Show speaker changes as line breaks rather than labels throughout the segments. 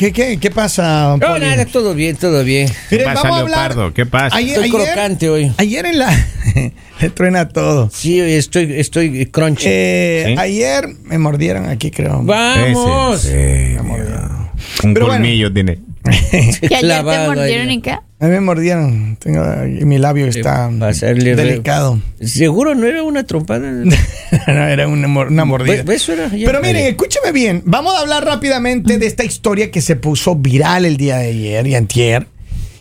¿Qué, qué, qué pasa?
No,
Poli?
nada, todo bien, todo bien.
Miren,
¿Qué pasa,
vamos a hablar-
Leopardo? ¿Qué pasa?
Ayer,
Estoy
ayer-
crocante hoy.
Ayer en la. Le truena todo.
Sí, hoy estoy, estoy crunchy.
Eh,
¿Sí?
Ayer me mordieron aquí, creo.
Vamos.
En serio. Un
Pero bueno.
colmillo tiene.
Que ayer te
Clavado
mordieron
ahí.
y qué?
A mí me mordieron. Tengo, y mi labio está
re-
delicado.
Seguro no era una trompada.
no, era una, mor- una mordida.
Era.
Pero miren, escúchame bien. Vamos a hablar rápidamente de esta historia que se puso viral el día de ayer y antier.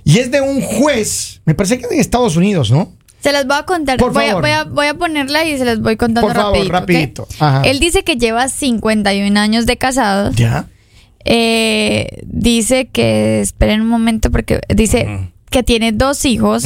Y es de un juez, me parece que es en Estados Unidos, ¿no?
Se las voy a contar.
Por
voy, a,
favor.
voy, a, voy a ponerla y se las voy contando
Por favor,
rapidito. Él dice que lleva 51 años de casado.
Ya.
Eh, dice que, esperen un momento porque dice que tiene dos hijos,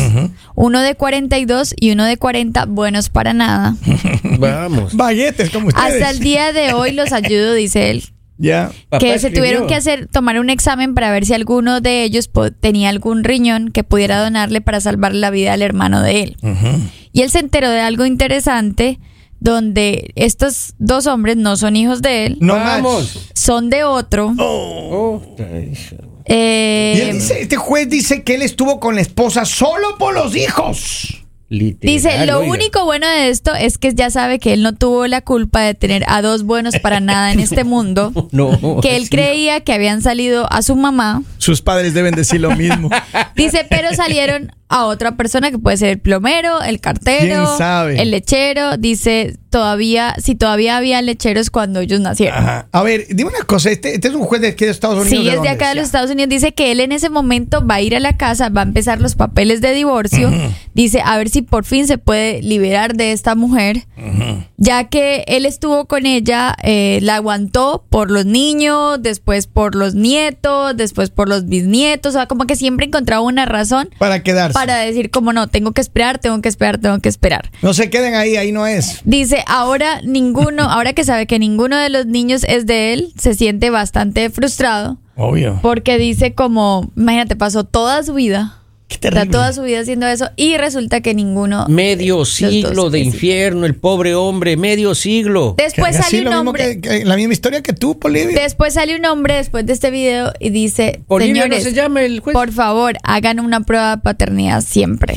uno de 42 y uno de 40, buenos para nada.
Vamos.
Baguetes como ustedes.
Hasta el día de hoy los ayudo, dice él.
Ya.
Que se
escribió.
tuvieron que hacer tomar un examen para ver si alguno de ellos tenía algún riñón que pudiera donarle para salvar la vida al hermano de él. Y él se enteró de algo interesante donde estos dos hombres no son hijos de él,
No
Vamos.
más.
son de otro.
Oh, ay,
Eh,
Y él dice, este juez dice que él estuvo con la esposa solo por los hijos.
literal,
Dice, lo
oiga.
único bueno de esto es que ya sabe que él no tuvo la culpa de tener a dos buenos para nada en este mundo.
No.
Que él
sí.
creía que habían salido a su mamá.
Sus padres deben decir lo mismo.
Dice, pero salieron a otra persona que puede ser el plomero, el cartero, el lechero. Dice, todavía, si todavía había lecheros cuando ellos nacieron.
Ajá. A ver, dime una cosa. Este, este es un juez de aquí de Estados Unidos.
Sí, es de acá de los. Estados Unidos. Dice que él en ese momento va a ir a la casa, va a empezar los papeles de divorcio. Dice, a ver si por fin se puede liberar de esta mujer. Ya que él estuvo con ella, eh, la aguantó por los niños, después por los nietos, después por los bisnietos. O sea, como que siempre encontraba una razón
Para quedarse.
para decir como no, tengo que esperar, tengo que esperar, tengo que esperar.
No se queden ahí, ahí no es.
Dice, ahora ninguno, ahora que sabe que ninguno de los niños es de él, se siente bastante frustrado
Obvio.
porque dice como, imagínate, pasó toda su vida, está toda su vida haciendo eso y resulta que ninguno...
Medio siglo de infierno, el pobre hombre, medio siglo.
Después sale un hombre,
que- que la misma historia que tú, Bolivia.
después sale un hombre después de este video y dice,
Bolivia
señores,
no se llama el juez.
por favor, hagan una prueba de paternidad siempre.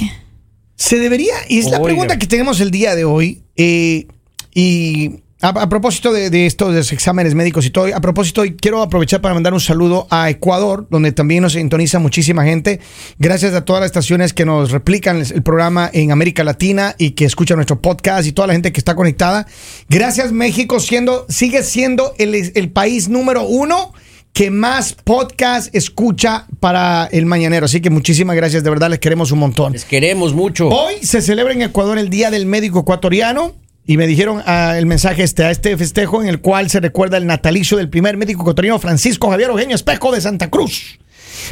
Se debería, y es la pregunta que tenemos el día de hoy, eh, y a, a propósito de, de estos de los exámenes médicos y todo, a propósito, quiero aprovechar para mandar un saludo a Ecuador, donde también nos sintoniza muchísima gente. Gracias a todas las estaciones que nos replican el, el programa en América Latina y que escuchan nuestro podcast y toda la gente que está conectada. Gracias México, siendo, sigue siendo el, el país número uno que más podcast escucha para el mañanero. Así que muchísimas gracias, de verdad les queremos un montón.
Les queremos mucho.
Hoy se celebra en Ecuador el Día del Médico Ecuatoriano y me dijeron ah, el mensaje este a este festejo en el cual se recuerda el natalicio del primer médico ecuatoriano Francisco Javier Eugenio Espejo de Santa Cruz.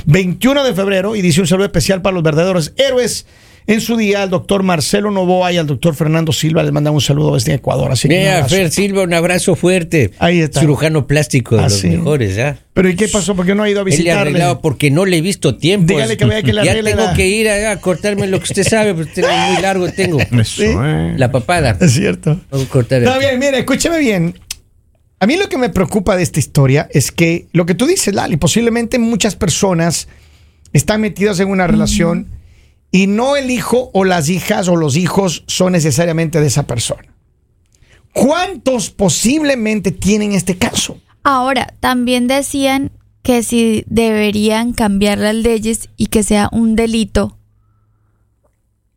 21 de febrero y dice un saludo especial para los verdaderos héroes en su día al doctor Marcelo Novoa y al doctor Fernando Silva les mandan un saludo desde Ecuador. Así que
Mira. Fer Silva, un abrazo fuerte.
Ahí está.
Cirujano plástico de
Ah,
los
sí.
mejores, ¿ah?
Pero ¿y qué pasó? ¿Por qué no ha ido a
Él le
visitarle?
porque no le he visto tiempo.
Dígale que vaya que le
ya tengo
la-
que ir a, a cortarme lo que usted sabe, porque tengo muy largo tengo.
Eso,
Sí.
eh.
La papada.
Es cierto.
Vamos a cortar
Está bien, mira, escúchame bien. A mí lo que me preocupa de esta historia es que lo que tú dices, Lali, posiblemente muchas personas están metidas en una relación y no el hijo o las hijas o los hijos son necesariamente de esa persona. ¿Cuántos posiblemente tienen este caso?
Ahora, también decían que si deberían cambiar las leyes y que sea un delito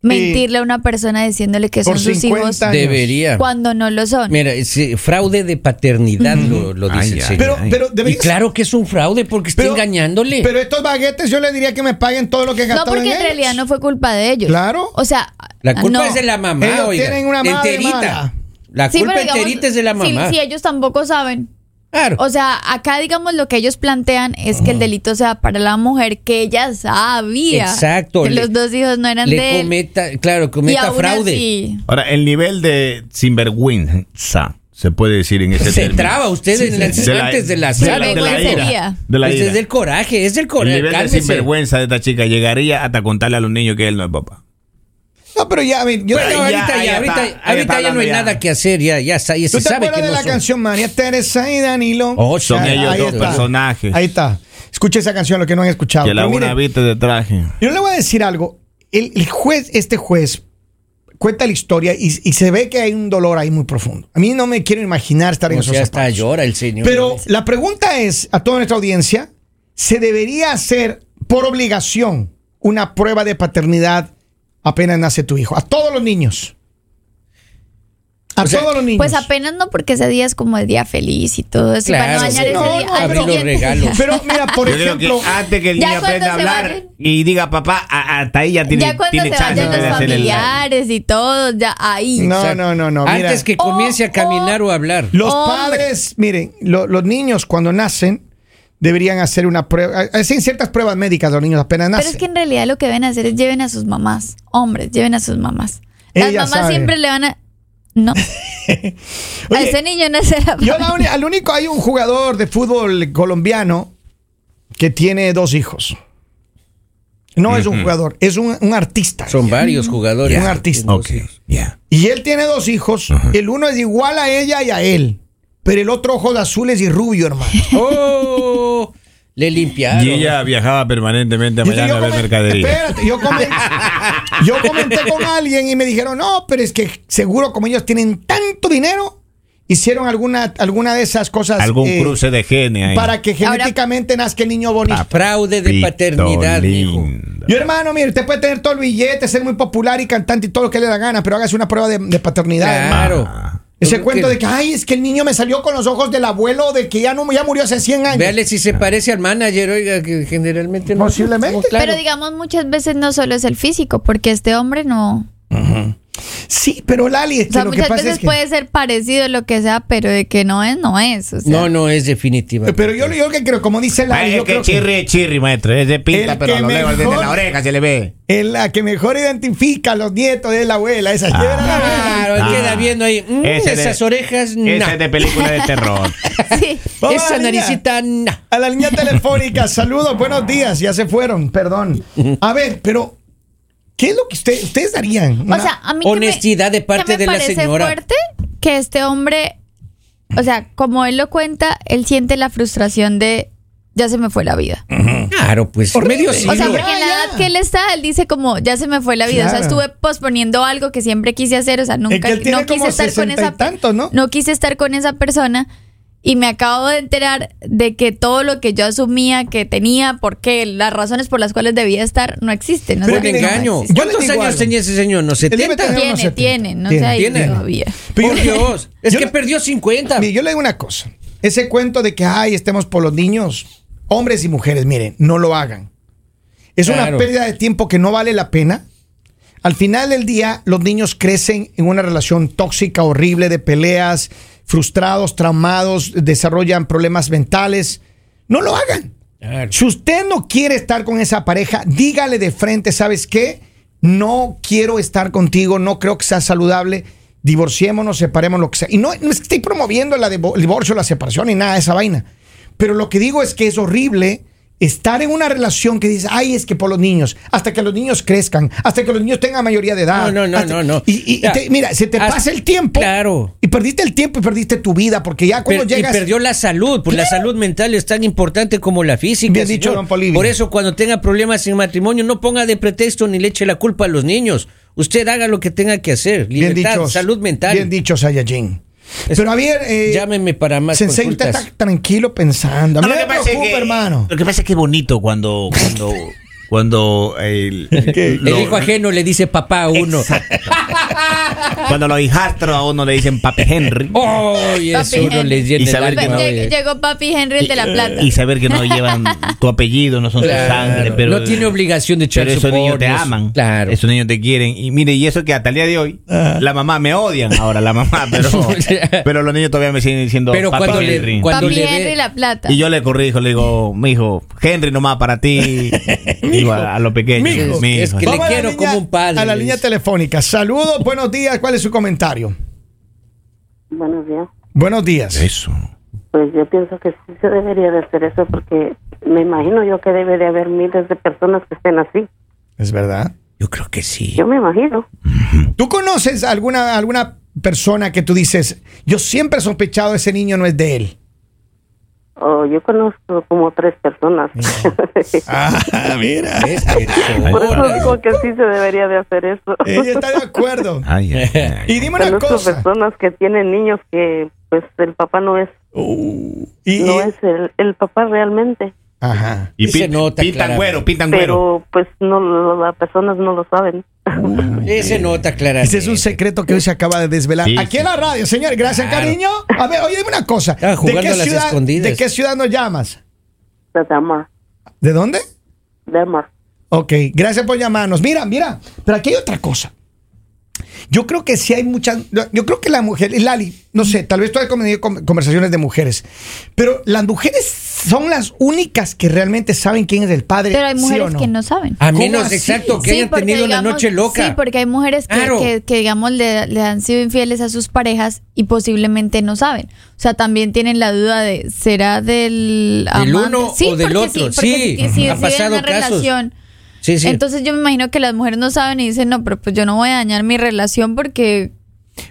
mentirle a una persona diciéndole que son sus
50
hijos
años.
Debería.
cuando no lo son.
Mira, ese fraude de paternidad lo, lo dice
Ay,
el
ay,
señor.
Pero,
Ay.
pero
y
debería
claro que es un fraude porque está engañándole.
Pero estos baguetes yo les diría que me paguen todo lo que
no,
gastaron
porque en realidad no fue culpa de ellos.
Claro.
O sea,
la culpa
no.
es de la mamá,
Ellos
oiga.
tienen una madre
enterita.
mala.
La culpa
digamos,
enterita es de la
si-
mamá.
Si, ellos tampoco saben.
Claro.
O sea, acá digamos lo que ellos plantean es que el delito sea para la mujer que ella sabía
Exacto,
que
le-
los dos hijos no eran
le
de él.
cometa, claro,
y
cometa
aún
fraude.
así-
Ahora, el nivel de sinvergüenza, se puede decir en ese
Se
término.
traba usted en las-
De la-
antes de la
de la-
sala.
de la
Vergüencería.
ira. De la ira.
es del coraje, es del
El
coraje.
nivel de
cálmese.
sinvergüenza de esta chica llegaría hasta contarle a los niños que él no es papá.
No, pero ya, a ver, yo
Bueno,
ya,
ahorita ya,
está,
ahorita,
ahí está
ahorita ya no hay
ya.
nada que hacer, ya, ya está, ya
¿Tú
se
te
sabe que
de
no
la
son.
canción María Teresa y Danilo?
Oh,
Son ellos
ahí
dos
está.
personajes.
Ahí está. Escucha esa canción, lo que no han escuchado.
Que la
Pero
una viste de traje.
Yo le voy a decir algo. El, el juez, este juez, cuenta la historia y, y se ve que hay un dolor ahí muy profundo. A mí no me quiero imaginar estar en
O
esos
sea, hasta llora el señor.
Pero la pregunta es a toda nuestra audiencia, ¿se debería hacer por obligación una prueba de paternidad apenas nace tu hijo? A todos los niños. A
O sea,
todos los niños.
Pues apenas no, porque ese día es como el día feliz y todo eso. y
Claro,
para no dañar
sí.
ese
No,
día.
no, pero-
regalos.
Pero mira, por
Yo
ejemplo,
que antes que el niño aprenda a hablar
vayan-
y diga papá, hasta ahí ya tiene,
ya cuando
tiene
se vayan
de
los familiares y todo, ya ahí.
No, no, no, no, mira.
Antes que comience a
Oh,
caminar o a hablar.
Los
Hombre.
padres, miren, lo- los niños cuando nacen deberían hacer una prueba, hacen ciertas pruebas médicas los niños apenas nacen.
Pero es que en realidad lo que deben hacer es lleven a sus mamás. Hombres, lleven a sus mamás. Las
Ella
mamás
sabe.
siempre le van a. No. a ese niño la
Yo la uni- al único hay un jugador de fútbol colombiano que tiene dos hijos. No es un jugador, es un, un artista.
Son varios jugadores.
Un artista.
Ok, ya.
Y él tiene dos hijos. El uno es igual a ella y a él. Pero el otro ojos azules y rubio, hermano.
¡Oh! Le limpiaron.
Y ella viajaba permanentemente a Miami a ver mercadería.
Espérate, yo, comen- yo comenté con alguien y me dijeron, no, pero es que seguro como ellos tienen tanto dinero, hicieron alguna, alguna de esas cosas.
Algún
eh,
cruce de genes ahí.
Para que
Ahora-
genéticamente nazca el niño bonito.
Fraude de paternidad, hijo.
Yo, hermano, mire, usted puede tener todo el billete, ser muy popular y cantante y todo lo que le da gana, pero hágase una prueba de, de paternidad. hermano. Ese cuento
que-
de que, ay, es que el niño me salió con los ojos del abuelo, de que ya no ya murió hace 100 años.
Véale si se parece al manager, oiga, que generalmente no.
Posiblemente.
Claro.
Pero digamos, muchas veces no solo es el físico, porque este hombre no.
Sí, pero Lali, es
O
que
sea,
lo que
muchas
pasa
veces
es que...
puede ser parecido lo que sea, pero de que no es, no es. O sea,
No, no es definitiva.
Pero yo, yo que creo, como dice Lali,
Ay,
yo
es que
creo que
chirri es chirri, maestro. Es de pinta, pero
que
a lo lejos desde
mejor-
la oreja se le ve.
es la que mejor identifica a los nietos de la abuela. Esa
Claro,
Ah.
queda viendo ahí. mm,
Ese de-
esas orejas, no.
Esa es de película de terror.
sí.
A
Esa naricita, no.
A la línea telefónica, saludos, buenos días, ya se fueron, perdón. A ver, pero, ¿qué es lo que usted- ustedes harían?
O sea, a mí que me-
Honestidad de parte
me
de la
parece
señora.
fuerte que este hombre, o sea, como él lo cuenta, él siente la frustración de ya se me fue la vida.
Claro, pues
Horrible.
medio
Sí,
O sea, porque en la edad que él está, él dice como ya se me fue la vida. O sea, estuve posponiendo algo que siempre quise hacer. O sea, nunca
que él tiene
no quise
como
estar con
60 y
esa
tantos, ¿no?
no quise estar con esa persona. Y me acabo de enterar de que todo lo que yo asumía que tenía, porque las razones por las cuales debía estar, no existen.
Pero
no
engaño. ¿Cuántos años tenía ese señor? ¿No
debe
70?
tener-
Tiene,
unos 70.
tiene, no
Tiene.
ido
Tiene.
todavía.
Pero
Por Dios. Es
yo
que
le-
perdió 50.
Mire, yo le digo una cosa. Ese cuento de que, ay, estemos por los niños, hombres y mujeres, miren, no lo hagan. Es una pérdida de tiempo que no vale la pena. Al final del día, los niños crecen en una relación tóxica, horrible, de peleas, frustrados, traumados, desarrollan problemas mentales. No lo hagan.
Claro.
Si usted no quiere estar con esa pareja, dígale de frente, ¿sabes qué? No quiero estar contigo, no creo que sea saludable. Divorciémonos, separemos lo que sea. Y no, no es que estoy promoviendo la el divorcio, la separación y nada de esa vaina. Pero lo que digo es que es horrible estar en una relación que dice, ay, es que por los niños, hasta que los niños crezcan, hasta que los niños tengan mayoría de edad.
No, no, no,
hasta-
no, no.
Y, y
Ya.
te- mira, se te pasa el tiempo.
Claro.
Y perdiste el tiempo y perdiste tu vida, porque ya cuando
Per-
llegas.
Y perdió la salud, pues la salud mental es tan importante como la física.
Bien dicho, don.
Por eso, cuando tenga problemas en matrimonio, no ponga de pretexto ni le eche la culpa a los niños. Usted haga lo que tenga que hacer.
Bien
Libertad,
dicho.
salud mental.
Bien dicho, Saiyajin. Pero a ver, eh,
Llámeme para más
Sensei, usted
consultas.
está tranquilo pensando. A mí
No,
me
lo que pasa es
preocupa,
que-
hermano.
Lo que pasa es que es bonito cuando. cuando cuando el.
El hijo ajeno le dice papá a uno.
cuando los hijastros a uno le dicen papi Henry
¡Oh! Y eso
Papi
uno
Henry.
les llena
Y saber que no-
Llegó papi Henry el de la plata.
y saber que no llevan tu apellido, no son tu
Claro.
sangre, pero
no tiene obligación de echar
Pero esos niños te aman.
Claro.
Esos niños te quieren. Y mire, y eso que hasta el día de hoy,
Ah.
la mamá me odian ahora, la mamá, pero, pero los niños todavía me siguen diciendo
Pero
papi
cuando le-
Henry.
cuando
papi
le ve-
Henry la plata.
Y yo le corrijo, le digo, mi hijo, Henry nomás para ti. Digo a.
Mijo,
mi
es que le
Vamos a la
quiero
línea-
como un padre,
A la línea telefónica. Saludos, buenos días. ¿Cuál es su comentario?
Buenos días.
Buenos días.
Eso.
Pues yo pienso que sí se debería de hacer eso porque me imagino yo que debe de haber miles de personas que estén así.
Es verdad.
Yo creo que sí.
Yo me imagino.
¿Tú conoces alguna, alguna persona que tú dices, yo siempre he sospechado ese niño no es de él?
Oh, yo conozco como tres personas.
Ah, mira.
Por eso digo que sí se debería de hacer eso.
Ella está de acuerdo.
Ay, ay, ay.
Y dime una
Conozco
cosa.
personas que tienen niños que pues el papá no es
Uh, y,
no
y-
es el, el papá realmente,
Ajá.
Y
Y se nota
pintan
claramente.
güero, pintan güero.
pero pues no las personas no lo saben.
Ese nota claramente.
Ese es un secreto que hoy se acaba de desvelar.
Sí,
Aquí
sí.
en la radio, señor. Gracias,
Claro.
cariño. A ver, oye, dime una cosa.
Ah,
¿De
jugando
qué,
a las
ciudad,
escondidas.
¿De qué ciudad nos llamas?
De Denmark.
¿De dónde?
Denmark.
Ok, gracias por llamarnos. Mira, mira, pero aquí hay otra cosa. Yo creo que sí hay muchas. Yo creo que la mujer, y Lali, no sé, tal vez tú has tenido con- conversaciones de mujeres, pero las mujeres son las únicas que realmente saben quién es el padre.
Pero hay
¿sí
mujeres
o no?
que no saben.
A
¿Cómo
menos exacto que
Sí,
hayan tenido una noche loca.
Sí, porque hay mujeres que,
Claro.
que, que, digamos, le, le han sido infieles a sus parejas y posiblemente no saben. O sea, también tienen la duda de, ¿será del
¿Del
amante?
uno
Sí,
o del otro?
Sí,
Sí,
si
ha pasado
una
casos.
relación.
Sí, sí.
Entonces yo me imagino que las mujeres no saben y dicen, no, pero pues yo no voy a dañar mi relación porque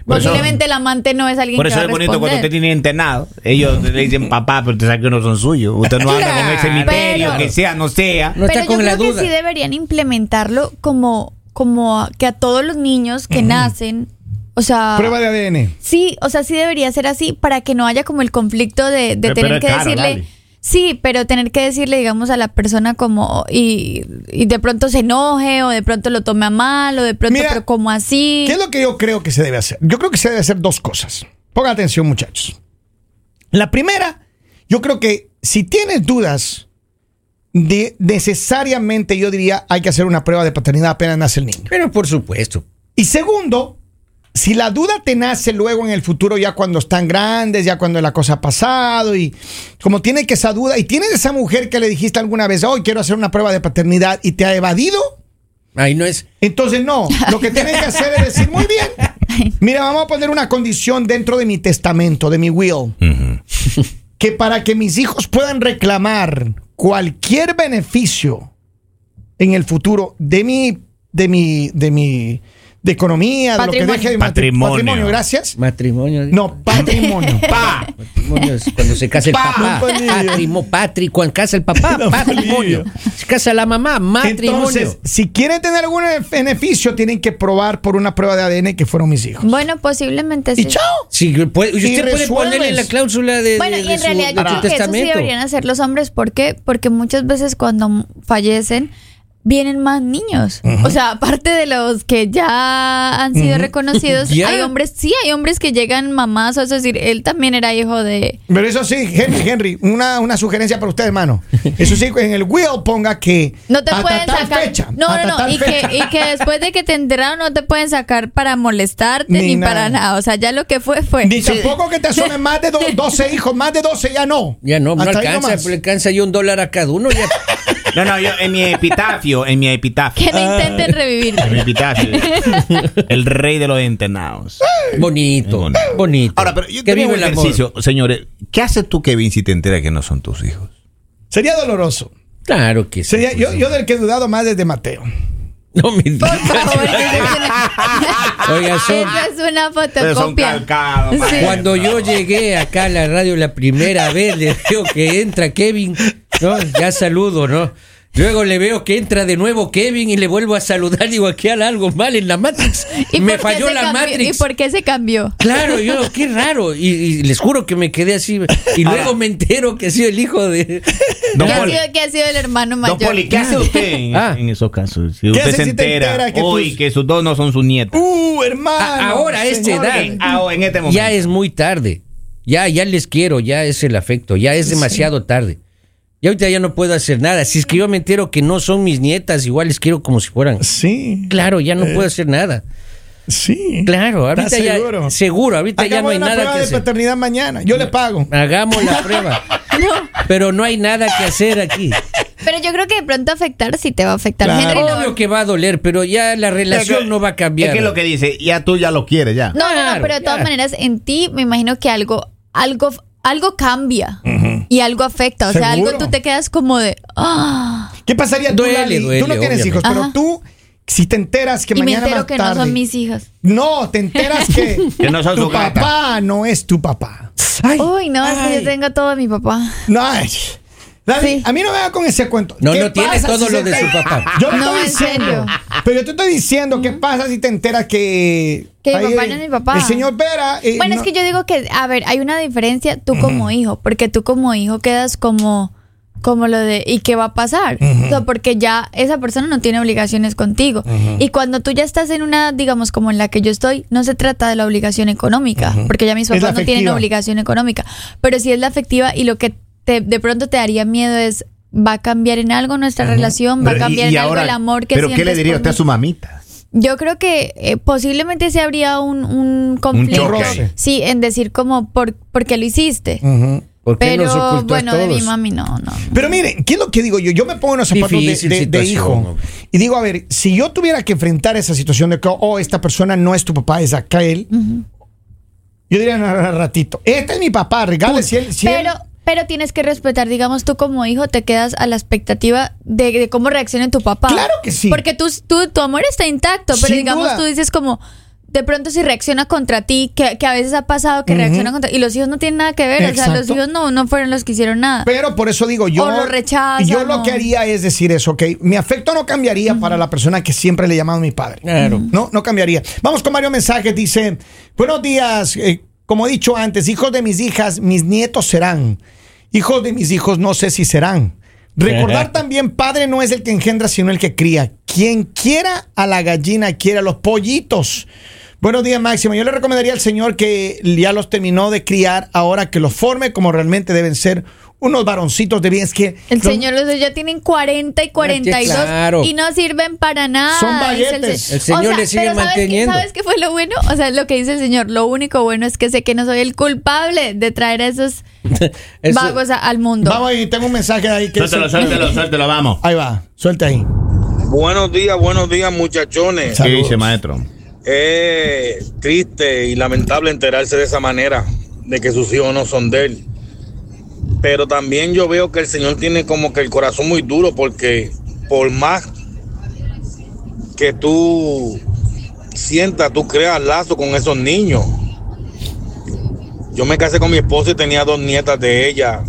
Por eso-
posiblemente el amante no es alguien
Por
que
eso
va
es bonito cuando usted tiene internado. Ellos le dicen papá, pero usted sabe que no son suyos. Usted no anda con ese misterio,
Pero-
que sea, no sea.
No está
Pero
con
yo
la
creo
duda.
que sí deberían implementarlo como, como a- que a todos los niños que nacen, o sea...
Prueba de ADN.
Sí, o sea, sí debería ser así para que no haya como el conflicto de, de
Pero-
tener
pero
que
caro,
decirle... Sí, pero tener que decirle, digamos, a la persona como... Y, y de pronto se enoje o de pronto lo tome a mal o de pronto,
Mira,
pero como así...
¿Qué es lo que yo creo que se debe hacer? Yo creo que se debe hacer dos cosas. Pongan atención, muchachos. La primera, yo creo que si tienes dudas, de, necesariamente yo diría hay que hacer una prueba de paternidad apenas nace el niño.
Pero por supuesto.
Y segundo, si la duda te nace luego en el futuro, ya cuando están grandes, ya cuando la cosa ha pasado, y como tiene que esa duda, y tienes esa mujer que le dijiste alguna vez, hoy quiero hacer una prueba de paternidad y te ha evadido,
Ahí no es.
entonces no, lo que tienes que hacer es decir, muy bien, mira, vamos a poner una condición dentro de mi testamento, de mi will, que para que mis hijos puedan reclamar cualquier beneficio en el futuro de mi, de mi, de mi, de economía, de lo que
Patrimonio.
deje de mi
Patrimonio.
patrimonio, gracias.
Matrimonio.
No, patrimonio.
Pa.
Matrimonio es cuando se casa el
Pa,
papá.
don Polillo.
Patrimo, patri, cuando casa el papá, patrimonio. Se casa la mamá, matrimonio.
Entonces, si quieren tener algún beneficio, tienen que probar por una prueba de ADN que fueron mis hijos.
Bueno, posiblemente sí.
Y chao.
Sí, puede- y usted puede ponerle la cláusula de,
Bueno,
de-
y en
su,
realidad yo creo que eso sí deberían hacer los hombres. ¿Por qué? Porque muchas veces cuando fallecen vienen más niños. O sea, aparte de los que ya han sido reconocidos, hay hombres, sí, hay hombres que llegan mamás, es decir, él también era hijo de...
Pero eso sí, Henry, Henry, una, una sugerencia para usted, hermano. Eso sí, en el will ponga que.
No te
hasta
pueden
tal
sacar.
fecha,
no,
hasta
no, no. Y que, y que después de que te enteraron no te pueden sacar para molestarte
Ni
ni,
nada.
para nada. O sea, ya lo que fue fue.
Ni tampoco que te asomen más de do- 12 hijos, más de 12 ya no.
Ya no, no
Hasta ahí
alcanza, le alcanza yo un dólar a cada uno. Ya.
No, no, yo en mi epitafio, en mi epitafio.
Que no intenten revivir.
En mi epitafio. El rey de los internados.
Bonito,
Bonito.
bonito.
Ahora, pero yo
que
un
amor.
ejercicio, señores. ¿Qué haces tú, Kevin, si te enteras que no son tus hijos?
Sería doloroso.
Claro que sí.
Sería, yo, del que he dudado más desde Mateo.
No me digas. Oiga, son-
es una fotocopia. Sí.
Cuando yo llegué acá a la radio la primera vez, le veo que entra Kevin, ¿no? Ya saludo, ¿no? Luego le veo que entra de nuevo Kevin y le vuelvo a saludar. Digo, aquí hay algo mal en la Matrix.
¿Y
me falló la
cambió?
Matrix.
¿Y por qué se cambió?
Claro, yo, qué raro. Y, y les juro que me quedé así. Y luego me entero que ha sido el hijo de.
Don
¿Qué ha, sido, qué ha sido el hermano
Don
mayor?
Poli, ¿qué hace usted en,
Ah.
en esos casos? Si
¿Qué
usted
hace
se
si
entera,
entera que
hoy
tus-
que sus dos no son sus nietos.
Uh, hermano.
A- ahora, a esta edad.
En, ah, en este momento.
Ya es muy tarde. Ya, ya les quiero, ya es el afecto, ya es demasiado tarde. Y ahorita ya no puedo hacer nada. Si es que yo me entero que no son mis nietas, igual les quiero como si fueran.
Sí,
Claro, ya no puedo hacer nada.
sí.
Claro, ahorita
¿Estás
ya.
seguro?
Seguro, ahorita ya no hay nada
prueba
que
de
hacer.
paternidad mañana. Yo le pago.
Hagamos la prueba. Pero no hay nada que hacer aquí.
Pero yo creo que de pronto afectar sí te va a afectar.
Claro.
Henry, no,
Obvio que va a doler, pero ya la relación no va a cambiar.
Es que lo que dice, ya tú ya lo quieres, ya.
no, no, no, pero de todas
ya.
maneras, en ti me imagino que algo, algo, algo cambia y algo afecta. O sea, algo tú te quedas como de. "Ah".
¿Qué pasaría tú, Lali?
duele,
tú no tienes
obviamente.
hijos, pero
Ajá.
tú, si te enteras que
y me
mañana
entero
más
que
tarde,
no son mis hijas.
No, te enteras que,
Que no son
tu
gata.
papá no es tu papá. Ay,
Uy, no, es que
ay.
yo tengo todo de mi papá.
No, ay. David,
Sí.
a mí no me va con ese cuento.
No,
¿Qué
no tiene
pasa
todo
si
lo de
te-
su papá.
Yo
No,
estoy
en
diciendo.
serio.
Pero yo te estoy diciendo, ¿qué pasa si te enteras que.
Que mi papá no es mi papá.
El señor Vera. eh,
Bueno,
no-
es que yo digo que, a ver, hay una diferencia tú como hijo, porque tú como hijo quedas como, como lo de, ¿y qué va a pasar? O sea, porque ya esa persona no tiene obligaciones contigo. Y cuando tú ya estás en una, digamos, como en la que yo estoy, no se trata de la obligación económica, porque ya mis papás no tienen obligación económica, pero sí es la afectiva y lo que te, de pronto te daría miedo es, ¿va a cambiar en algo nuestra relación? ¿Va a
Pero,
cambiar en algo el amor que
¿Pero qué le diría usted a su mamita?
Yo creo que eh, posiblemente sí habría un, un conflicto.
choque.
sí, en decir como, ¿por, ¿por qué lo hiciste?
Ujú.
¿Por qué nos
Pero bueno, de mi mami no, no.
Pero miren, ¿qué es lo que digo yo? Yo me pongo en los zapatos de, de- hijo y digo, a ver, si yo tuviera que enfrentar esa situación de que, oh, esta persona no es tu papá, es aquel, yo diría, no, no, ratito, este es mi papá, regale si él... si él-
Pero, tienes que respetar, digamos, tú como hijo te quedas a la expectativa de, de cómo reaccione tu papá.
Claro que sí.
Porque tú, tú- tu amor está intacto, pero
Sin
digamos,
duda.
tú dices como, de pronto si reacciona contra ti, que, que a veces ha pasado que reacciona contra Y los hijos no tienen nada que ver, o sea, los hijos no, no fueron los que hicieron nada.
Pero por eso digo, yo,
O lo rechazan,
yo lo que haría es decir eso, ok, mi afecto no cambiaría para la persona que siempre le he llamado mi padre.
Claro.
No, no cambiaría. Vamos con varios mensajes. Dice, buenos días. eh, como he dicho antes, hijos de mis hijas, mis nietos serán. Hijos de mis hijos, no sé si serán. Recordar también, padre no es el que engendra, sino el que cría. Quien quiera a la gallina, quiera a los pollitos. Buenos días, Máximo. Yo le recomendaría al Señor que ya los terminó de criar, ahora que los forme como realmente deben ser unos varoncitos de bien. Es que
El
los-
señor, los ya tienen 40 y 42
claro.
y no sirven para nada.
Son
se-
El señor le sigue
pero ¿sabes qué-
manteniendo.
¿Sabes qué fue lo bueno? O sea, lo que dice el señor, lo único bueno es que sé que no soy el culpable de traer a esos
Eso-
vagos a- al mundo.
Vamos ahí, tengo un mensaje ahí que
Suéltelo,
dice-
suéltelo, suéltelo, vamos.
Ahí va, suelta ahí.
Buenos días, buenos días muchachones.
¿Qué dice, maestro?
Es triste y lamentable enterarse de esa manera, de que sus hijos no son de él. Pero también yo veo que el Señor tiene como que el corazón muy duro porque por más que tú sientas, tú creas lazo con esos niños. Yo me casé con mi esposa y tenía dos nietas de ella,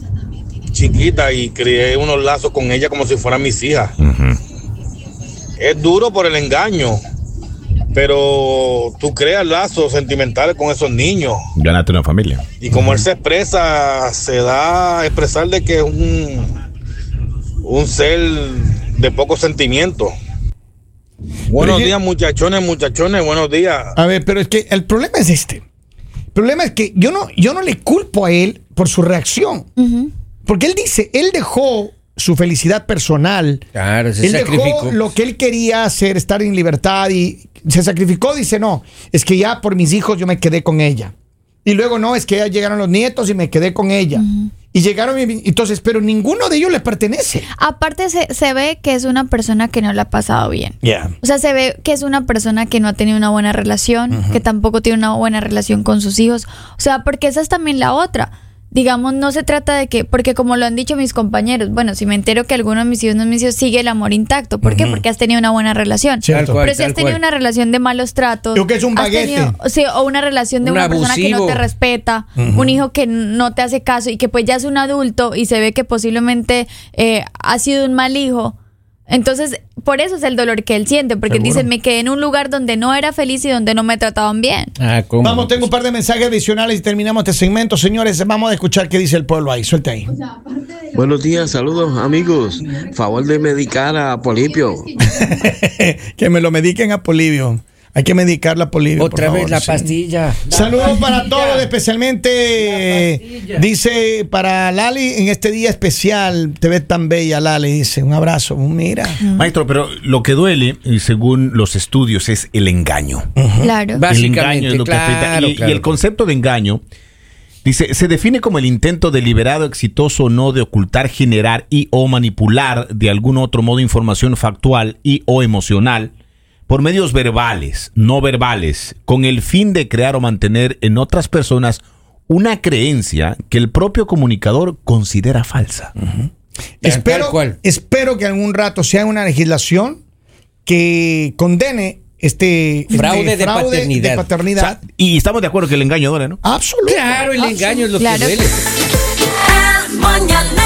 chiquitas, y creé unos lazos con ella como si fueran mis hijas. Es duro por el engaño, pero tú creas lazos sentimentales con esos niños.
Ganaste una familia.
Y como él se expresa, se da a expresar de que es un, un ser de poco sentimiento. Buenos días, muchachones, muchachones, buenos días.
A ver, pero es que el problema es este. El problema es que yo no, yo no le culpo a él por su reacción. Porque él dice, él dejó su felicidad personal.
Claro, se
él
sacrificó.
dejó lo que él quería hacer, estar en libertad y se sacrificó. Dice, no, es que ya por mis hijos yo me quedé con ella. Y luego, no, es que ya llegaron los nietos y me quedé con ella. Y llegaron, entonces, pero ninguno de ellos le pertenece.
Aparte se, se ve que es una persona que no la ha pasado bien.
Ya.
O sea, se ve que es una persona que no ha tenido una buena relación, que tampoco tiene una buena relación con sus hijos. O sea, porque esa es también la otra. Digamos, no se trata de que, porque como lo han dicho mis compañeros, bueno, si me entero que alguno de mis hijos no es mis hijos, sigue el amor intacto. ¿Por qué? Porque has tenido una buena relación.
Cierto.
Pero si has tenido una relación de malos tratos.
Creo que es un
tenido- sí, o una relación de
Un
una persona que no te respeta, un hijo que no te hace caso y que pues ya es un adulto y se ve que posiblemente eh, ha sido un mal hijo. Entonces, por eso es el dolor que él siente, porque
Seguro.
dice, me quedé en un lugar donde no era feliz y donde no me trataban bien.
Ah, ¿cómo?
Vamos, tengo un par de mensajes adicionales y terminamos este segmento. Señores, vamos a escuchar qué dice el pueblo ahí. Suelta ahí.
Buenos días, saludos amigos. Favor de medicar a Polipio.
que me lo mediquen a Polivio. Hay que medicarla a Polivio. por
Otra vez
favor,
la
sí.
pastilla.
Saludos para todos, especialmente
La
dice para Lali en este día especial. Te ves tan bella, Lali. Dice un abrazo. Mira.
Maestro, pero lo que duele, según los estudios, es el engaño.
Claro.
El
Básicamente,
engaño es lo que afecta.
claro,
Y,
claro.
y el concepto de engaño dice, se define como el intento deliberado, exitoso o no de ocultar, generar y o manipular de algún otro modo información factual y o emocional por medios verbales, no verbales, con el fin de crear o mantener en otras personas una creencia que el propio comunicador considera falsa.
Espero,
cual.
espero que algún rato sea una legislación que condene este, este
Fraude de paternidad.
de paternidad.
O sea, y estamos de acuerdo que el engaño duele, ¿no?
Absoluto.
Claro, el engaño es lo
Claro.
que duele.
El mañanero